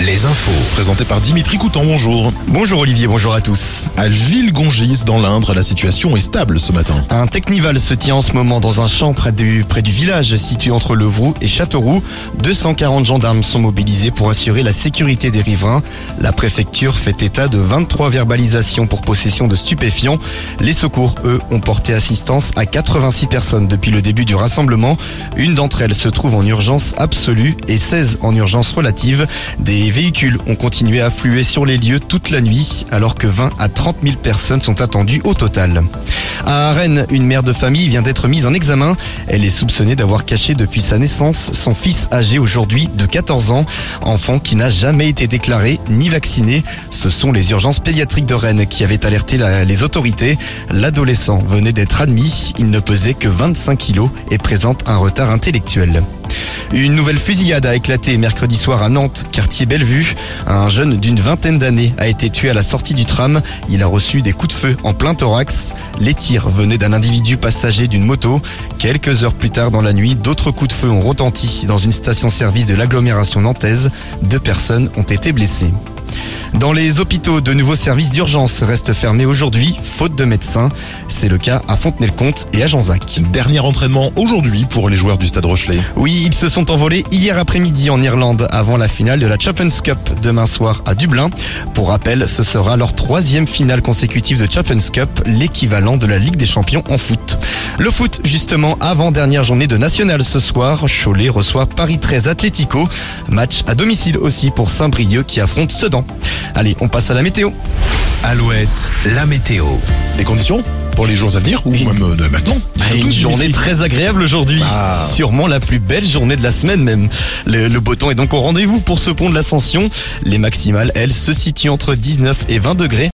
les infos. Présenté par Dimitri Coutan, bonjour. Bonjour Olivier, bonjour à tous. À Villegongis, dans l'Indre, la situation est stable ce matin. Un technival se tient en ce moment dans un champ près du, près du village situé entre Levroux et Châteauroux. 240 gendarmes sont mobilisés pour assurer la sécurité des riverains. La préfecture fait état de 23 verbalisations pour possession de stupéfiants. Les secours, eux, ont porté assistance à 86 personnes depuis le début du rassemblement. Une d'entre elles se trouve en urgence absolue et 16 en urgence relative. Des véhicules ont continué à affluer sur les lieux toute la nuit alors que 20 à 30 000 personnes sont attendues au total. À Rennes, une mère de famille vient d'être mise en examen. Elle est soupçonnée d'avoir caché depuis sa naissance son fils âgé aujourd'hui de 14 ans, enfant qui n'a jamais été déclaré ni vacciné. Ce sont les urgences pédiatriques de Rennes qui avaient alerté les autorités. L'adolescent venait d'être admis, il ne pesait que 25 kilos et présente un retard intellectuel. Une nouvelle fusillade a éclaté mercredi soir à Nantes, quartier Bellevue. Un jeune d'une vingtaine d'années a été tué à la sortie du tram. Il a reçu des coups de feu en plein thorax. Les tirs venaient d'un individu passager d'une moto. Quelques heures plus tard dans la nuit, d'autres coups de feu ont retenti dans une station-service de l'agglomération nantaise. Deux personnes ont été blessées. Dans les hôpitaux, de nouveaux services d'urgence restent fermés aujourd'hui, faute de médecins. C'est le cas à Fontenay-le-Comte et à Janzac. Dernier entraînement aujourd'hui pour les joueurs du Stade Rochelet. Oui, ils se sont envolés hier après-midi en Irlande avant la finale de la Champions Cup demain soir à Dublin. Pour rappel, ce sera leur troisième finale consécutive de Champions Cup, l'équivalent de la Ligue des Champions en foot. Le foot, justement, avant-dernière journée de National ce soir, Cholet reçoit Paris 13 Atlético. Match à domicile aussi pour Saint-Brieuc qui affronte Sedan. Allez, on passe à la météo. Alouette, la météo. Les conditions pour les jours à venir ou même euh, de maintenant Une Surtout, journée très agréable aujourd'hui. Ah. Sûrement la plus belle journée de la semaine même. Le, le beau temps est donc au rendez-vous pour ce pont de l'Ascension. Les maximales, elles, se situent entre 19 et 20 degrés.